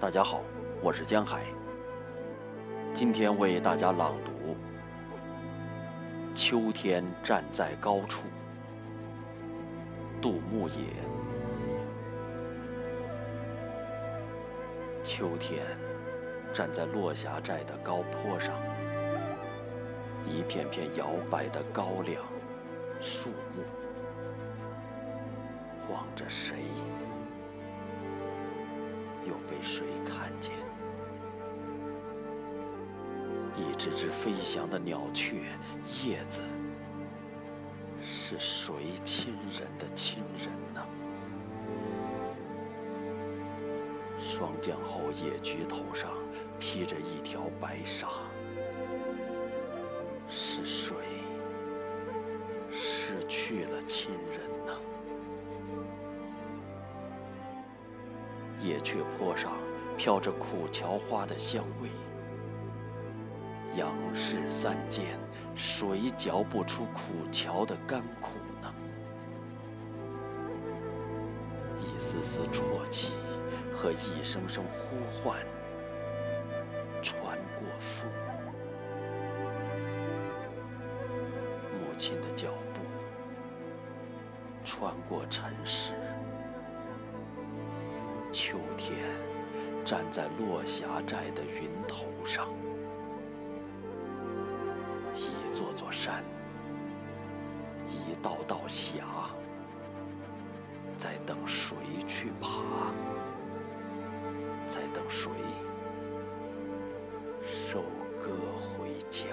大家好，我是江海。今天为大家朗读《秋天站在高处》，杜牧也。秋天站在落霞寨的高坡上，一片片摇摆的高粱树木，望着谁？又被谁看见？一只只飞翔的鸟雀，叶子，是谁亲人的亲人呢？霜降后，野菊头上披着一条白纱，是谁失去了亲人呢？野雀坡上飘着苦荞花的香味，杨氏三间，谁嚼不出苦荞的甘苦呢？一丝丝啜泣和一声声呼唤，穿过风，母亲的脚步穿过尘世。秋天站在落霞寨的云头上一座座山一道道峡在等谁去爬？在等谁收割回家？